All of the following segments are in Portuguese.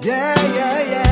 Yeah, yeah, yeah.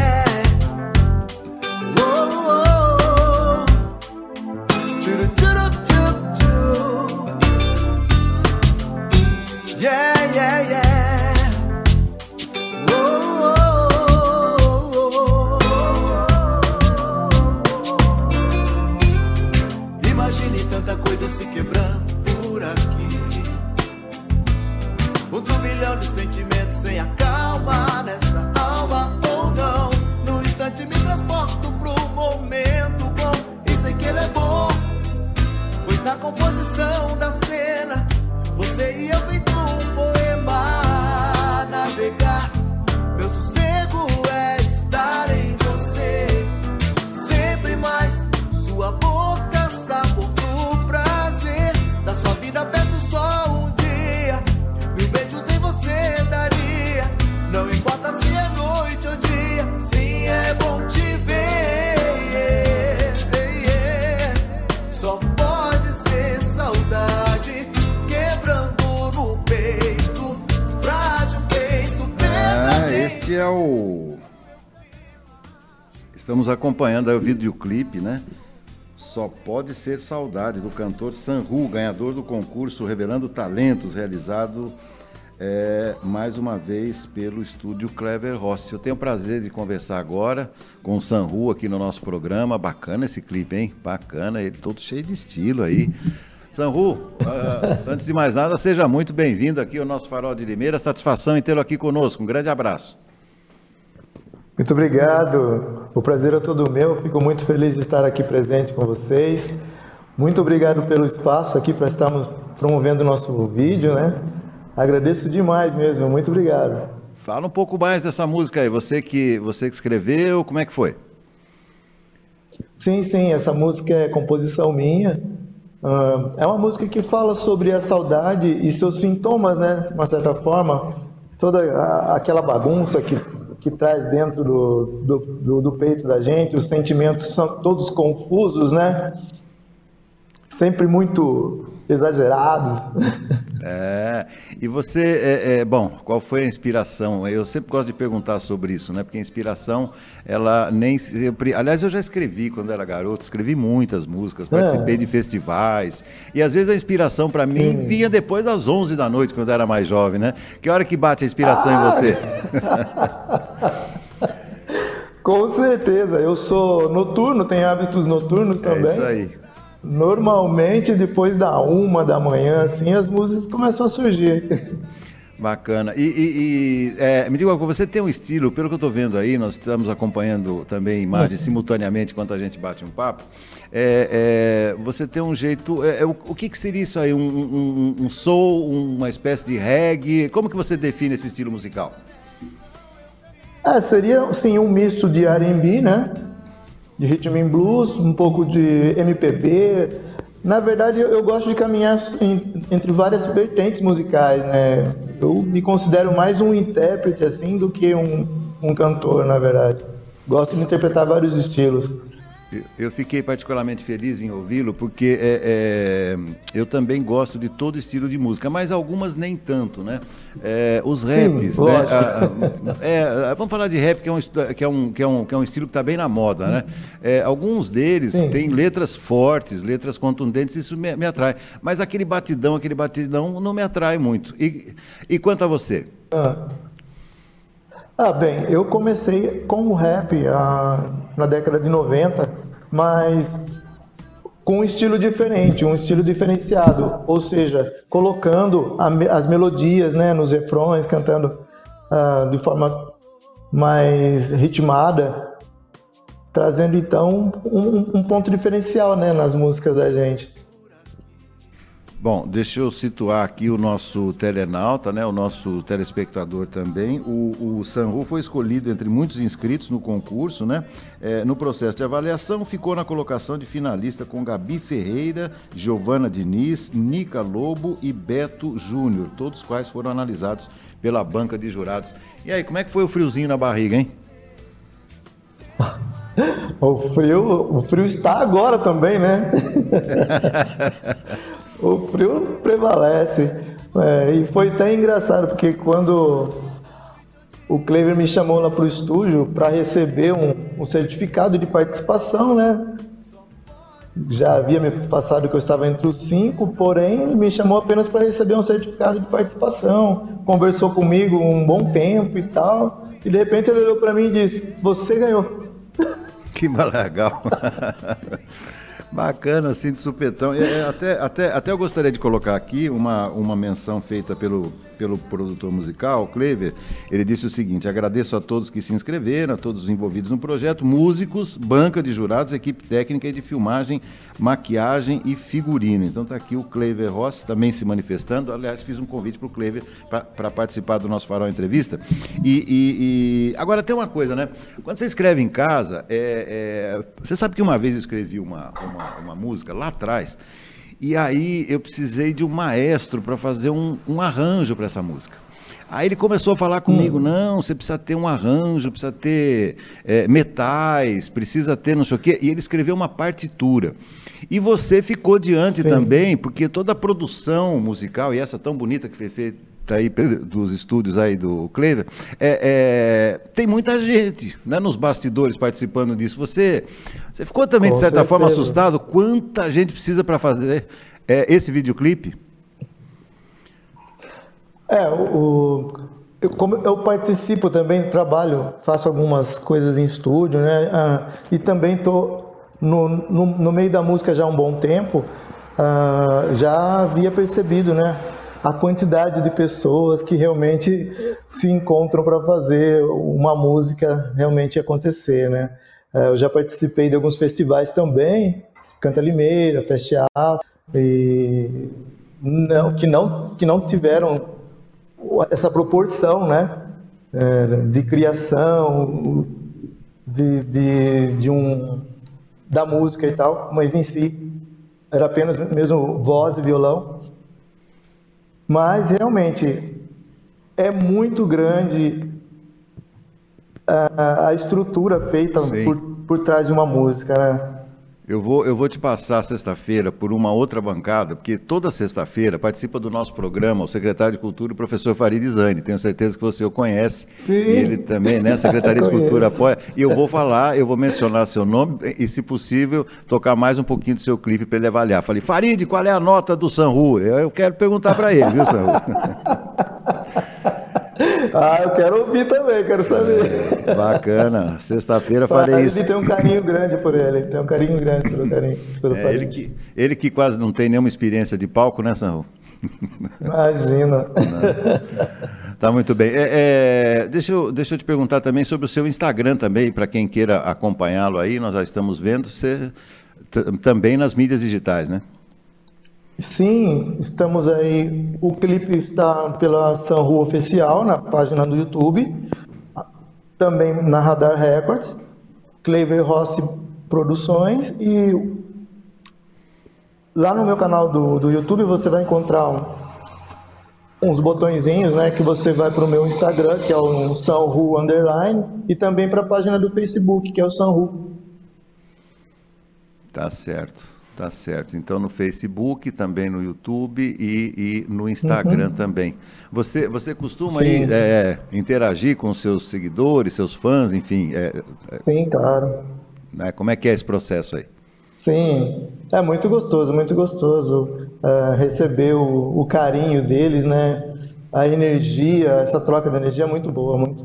Estamos acompanhando aí o videoclipe, né? Só pode ser saudade do cantor Sanru, ganhador do concurso Revelando Talentos, realizado é, mais uma vez pelo estúdio Clever Rossi. Eu tenho o prazer de conversar agora com o Sanru aqui no nosso programa. Bacana esse clipe, hein? Bacana, ele todo cheio de estilo aí. Sanru, uh, antes de mais nada, seja muito bem-vindo aqui ao nosso Farol de Limeira. Satisfação em tê-lo aqui conosco. Um grande abraço. Muito obrigado. O prazer é todo meu. Fico muito feliz de estar aqui presente com vocês. Muito obrigado pelo espaço aqui para estarmos promovendo o nosso vídeo, né? Agradeço demais mesmo. Muito obrigado. Fala um pouco mais dessa música aí. Você que você que escreveu, como é que foi? Sim, sim. Essa música é composição minha. Uh, é uma música que fala sobre a saudade e seus sintomas, né? De uma certa forma, toda a, aquela bagunça que que traz dentro do, do, do, do, peito da gente, os sentimentos são todos confusos, né? Sempre muito exagerados. É, e você, é, é, bom, qual foi a inspiração? Eu sempre gosto de perguntar sobre isso, né? Porque a inspiração, ela nem sempre. Aliás, eu já escrevi quando era garoto, escrevi muitas músicas, participei é. de festivais. E às vezes a inspiração para mim vinha depois das 11 da noite, quando eu era mais jovem, né? Que hora que bate a inspiração ah. em você? Com certeza, eu sou noturno, tenho hábitos noturnos também. É isso aí. Normalmente, depois da uma da manhã, assim, as músicas começam a surgir. Bacana. E, e, e é, me diga, você tem um estilo, pelo que eu estou vendo aí, nós estamos acompanhando também imagens simultaneamente enquanto a gente bate um papo. É, é, você tem um jeito. É, é, o, o que, que, seria isso aí? Um, um, um, soul, uma espécie de reggae? Como que você define esse estilo musical? É, seria sim um misto de RB, né? De rhythm and blues, um pouco de MPB. Na verdade, eu, gosto de caminhar entre várias vertentes musicais, né? Eu me considero mais um intérprete assim do que um, um cantor, na verdade. Gosto de interpretar vários estilos. Eu fiquei particularmente feliz em ouvi-lo porque é, é, eu também gosto de todo estilo de música, mas algumas nem tanto, né? É, os raps, Sim, né? É, vamos falar de rap que é um, que é um, que é um, que é um estilo que está bem na moda, né? É, alguns deles Sim. têm letras fortes, letras contundentes, isso me, me, atrai. Mas aquele batidão, aquele batidão não me atrai muito. E, e quanto a você? Ah. Ah, bem, eu comecei com o rap ah, na década de 90, mas com um estilo diferente, um estilo diferenciado, ou seja, colocando a, as melodias né, nos refrões, cantando ah, de forma mais ritmada, trazendo então um, um ponto diferencial né, nas músicas da gente. Bom, deixa eu situar aqui o nosso telenauta, né, o nosso telespectador também. O, o Sanru foi escolhido entre muitos inscritos no concurso, né? É, no processo de avaliação, ficou na colocação de finalista com Gabi Ferreira, Giovana Diniz, Nica Lobo e Beto Júnior, todos os quais foram analisados pela banca de jurados. E aí, como é que foi o friozinho na barriga, hein? O frio, o frio está agora também, né? o frio prevalece. É, e foi até engraçado, porque quando o Clever me chamou lá para o estúdio para receber um, um, certificado de participação, né? Já havia me passado que eu estava entre os cinco, porém me chamou apenas para receber um certificado de participação. Conversou comigo um bom tempo e tal, e de repente ele olhou para mim e disse: Você ganhou. Que legal. Bacana, assim, de supetão. É, até, até, até eu gostaria de colocar aqui uma, uma menção feita pelo, pelo produtor musical, Clever. Ele disse o seguinte: agradeço a todos que se inscreveram, a todos os envolvidos no projeto, músicos, banca de jurados, equipe técnica e de filmagem, maquiagem e figurino. Então está aqui o Clever Ross também se manifestando. Aliás, fiz um convite para o Clever para participar do nosso Farol Entrevista. E, e, e, agora tem uma coisa, né? Quando você escreve em casa, é, é... você sabe que uma vez eu escrevi uma, uma uma, uma música lá atrás. E aí eu precisei de um maestro para fazer um, um arranjo para essa música. Aí ele começou a falar comigo, hum. não, você precisa ter um arranjo, precisa ter é, metais, precisa ter não sei o quê. E ele escreveu uma partitura. E você ficou diante Sim. também, porque toda a produção musical, e essa tão bonita que foi feita aí dos estúdios aí do Clever, é, é, tem muita gente né, nos bastidores participando disso. Você, você ficou também, Com de certa certeza. forma, assustado? Quanta gente precisa para fazer é, esse videoclipe? É, o, eu, como eu participo também, trabalho, faço algumas coisas em estúdio, né? Ah, e também estou no, no, no, meio da música já há um bom tempo, ah, já havia percebido, né? A quantidade de pessoas que realmente se encontram para fazer uma música realmente acontecer, né? É, eu já participei de alguns festivais também, Canta Limeira, Festival, e não, que, não, que não tiveram essa proporção, né? É, de criação, de, de, de um, da música e tal, mas em si era apenas mesmo voz e violão. Mas realmente é muito grande a, a estrutura feita por, por trás de uma música, né? Eu vou, eu vou te passar sexta-feira por uma outra bancada, porque toda sexta-feira participa do nosso programa o secretário de Cultura, o professor Farid Zani. Tenho certeza que você o conhece. Sim. Ele também, né? Secretaria de Cultura apoia. E eu vou falar, eu vou mencionar seu nome e, se possível, tocar mais um pouquinho do seu clipe para ele avaliar. Falei, Farid, qual é a nota do Sanru? Eu, eu quero perguntar para ele, viu, Sanru? Ah, eu quero ouvir também, quero saber. É, bacana. Sexta-feira farei isso. Ele tem um carinho grande por ele, tem um carinho grande pelo carinho. Pelo é, ele, que, ele que quase não tem nenhuma experiência de palco, né, Sanru? Imagina. Tá muito bem. É, é, deixa, eu, deixa eu te perguntar também sobre o seu Instagram também, para quem queira acompanhá-lo aí, nós já estamos vendo, você também nas mídias digitais, né? Sim, estamos aí. O clipe está pela Sanru Oficial, na página do YouTube, também na Radar Records, Clever Rossi Produções e lá no meu canal do, do YouTube você vai encontrar um, uns botõezinhos, né, que você vai para o meu Instagram, que é o Sanru Underline, e também para a página do Facebook, que é o Sanru. Tá certo. Tá certo. Então no Facebook, também no YouTube e, e no Instagram uhum. também. Você, você costuma é, interagir com seus seguidores, seus fãs, enfim? É, Sim, claro. Né? Como é que é esse processo aí? Sim, é muito gostoso, muito gostoso é, receber o, o, carinho deles, né? A energia, essa troca de energia é muito boa, muito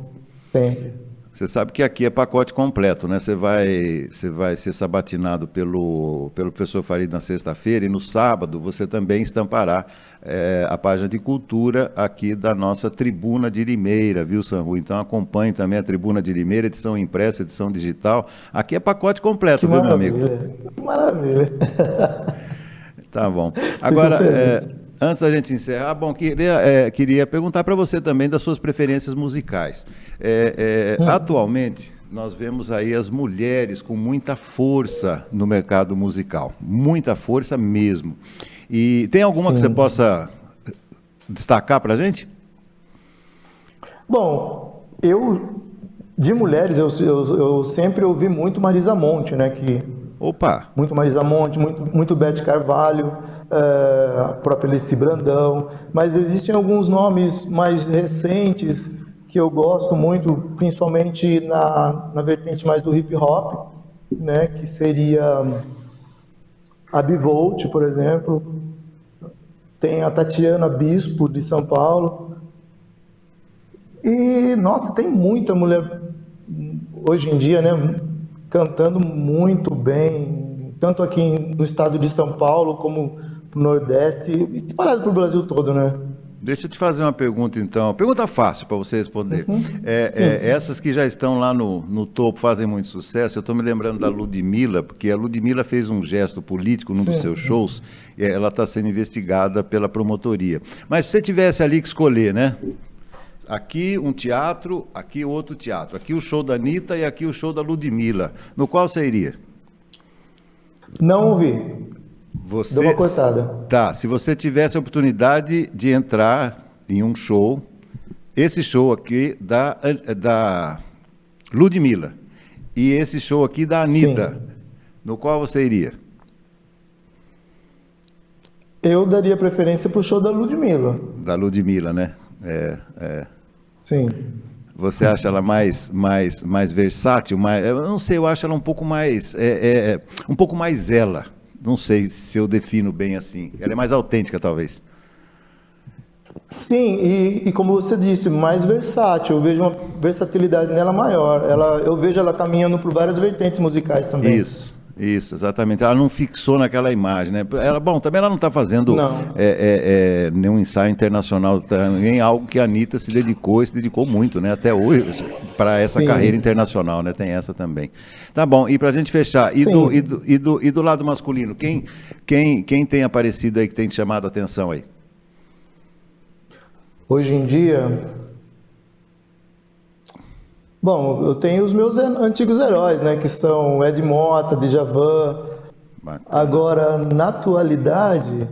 sempre. Você sabe que aqui é pacote completo, né? Você vai, você vai ser sabatinado pelo, pelo professor Farid na sexta-feira e no sábado você também estampará é, a página de cultura aqui da nossa Tribuna de Limeira, viu, Sanru? Então acompanhe também a Tribuna de Limeira, edição impressa, edição digital. Aqui é pacote completo, que viu, meu amigo? Que maravilha. Tá bom. Agora, é, antes da gente encerrar, bom, queria, é, queria perguntar para você também das suas preferências musicais. É, é, hum. Atualmente, nós vemos aí as mulheres com muita força no mercado musical, muita força mesmo. E tem alguma Sim. que você possa destacar para a gente? Bom, eu de mulheres eu, eu, eu, sempre ouvi muito Marisa Monte, né? Que Opa! Muito Marisa Monte, muito, muito Bete Carvalho, é, a própria Alice Brandão, mas existem alguns nomes mais recentes que eu gosto muito, principalmente na, na vertente mais do hip hop, né, que seria a Bivolt, por exemplo. Tem a Tatiana Bispo, de São Paulo. E, nossa, tem muita mulher hoje em dia, né, cantando muito bem, tanto aqui no estado de São Paulo como no Nordeste, espalhado para o Brasil todo, né? Deixa eu te fazer uma pergunta, então. Pergunta fácil para você responder. Uhum. É, é, essas que já estão lá no, no topo fazem muito sucesso. Eu estou me lembrando da Ludmilla, porque a Ludmilla fez um gesto político num Sim. dos seus shows. E ela está sendo investigada pela promotoria. Mas se você tivesse ali que escolher, né? Aqui um teatro, aqui outro teatro. Aqui o show da Anitta e aqui o show da Ludmilla. No qual você iria? Não ouvi. Você, Deu uma cortada. Tá, se você tivesse a oportunidade de entrar em um show, esse show aqui da, da Ludmilla e esse show aqui da Anitta, Sim. no qual você iria? Eu daria preferência para o show da Ludmilla. Da Ludmilla, né? É, é. Sim. Você acha ela mais, mais, mais versátil? Mais, eu não sei, eu acho ela um pouco mais, é, é, é um pouco mais ela não sei se eu defino bem assim. Ela é mais autêntica, talvez. Sim, e, e, como você disse, mais versátil. Eu vejo uma versatilidade nela maior. Ela, eu vejo ela caminhando por várias vertentes musicais também. Isso. Isso, exatamente. Ela não fixou naquela imagem, né? Ela, bom, também ela não está fazendo é, é, é, nenhum ensaio internacional, nem algo que a Anitta se dedicou e se dedicou muito, né? Até hoje, para essa Sim. carreira internacional, né? Tem essa também. Tá bom, e para a gente fechar, e do, e, do, e, do, e do lado masculino, quem, quem, quem tem aparecido aí que tem te chamado a atenção aí? Hoje em dia, Bom, eu tenho os meus antigos heróis, né? Que são Ed Mota, Djavan. Bacana. Agora, na atualidade,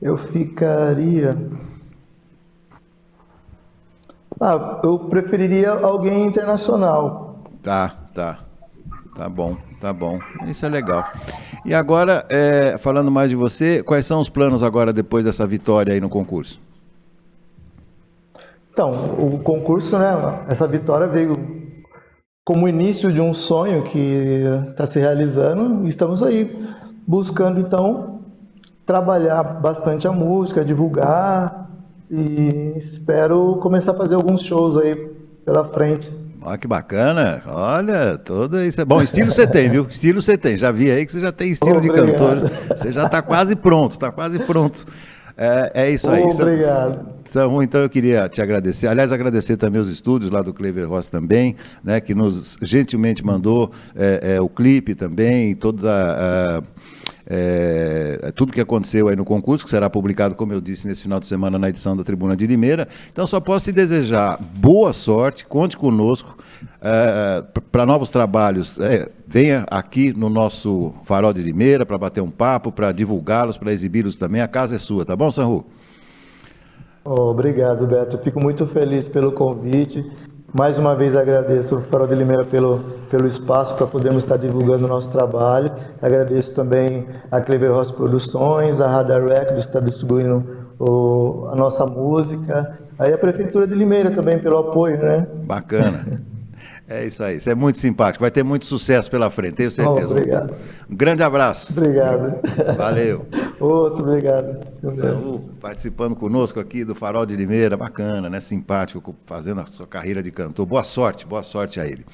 eu ficaria. Ah, eu preferiria alguém internacional. Tá, tá. Tá bom, tá bom. Isso é legal. E agora, é, falando mais de você, quais são os planos agora depois dessa vitória aí no concurso? Então, o concurso, né, essa vitória veio como início de um sonho que está se realizando. Estamos aí buscando, então, trabalhar bastante a música, divulgar e espero começar a fazer alguns shows aí pela frente. Olha que bacana. Olha, todo isso é bom. Estilo você tem, viu? Estilo você tem. Já vi aí que você já tem estilo Obrigado. de cantor. Você já está quase pronto, está quase pronto. É, é isso aí. Obrigado. Então eu queria te agradecer. Aliás, agradecer também os estúdios lá do Clever Ross também, né, que nos gentilmente mandou é, é, o clipe também, toda a, é, tudo que aconteceu aí no concurso, que será publicado, como eu disse, nesse final de semana na edição da Tribuna de Limeira. Então, só posso te desejar boa sorte, conte conosco é, para novos trabalhos. É, venha aqui no nosso Farol de Limeira para bater um papo, para divulgá-los, para exibi-los também. A casa é sua, tá bom, Sanru? Oh, obrigado, Beto. fico muito feliz pelo convite. Mais uma vez agradeço o Farol de Limeira pelo, pelo espaço para podermos estar divulgando o nosso trabalho. Agradeço também a Clever Ross Produções, a Radar Records que está distribuindo o, a nossa música. Aí a Prefeitura de Limeira também pelo apoio, né? Bacana. É isso aí, isso é muito simpático, vai ter muito sucesso pela frente, tenho certeza. Oh, obrigado. Um grande abraço. Obrigado. Valeu. Outro, obrigado. Saúl, participando conosco aqui do Farol de Limeira, bacana, né? Simpático, fazendo a sua carreira de cantor. Boa sorte, boa sorte a ele.